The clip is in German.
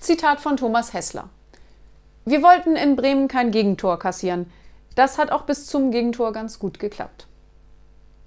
Zitat von Thomas Hessler. Wir wollten in Bremen kein Gegentor kassieren. Das hat auch bis zum Gegentor ganz gut geklappt.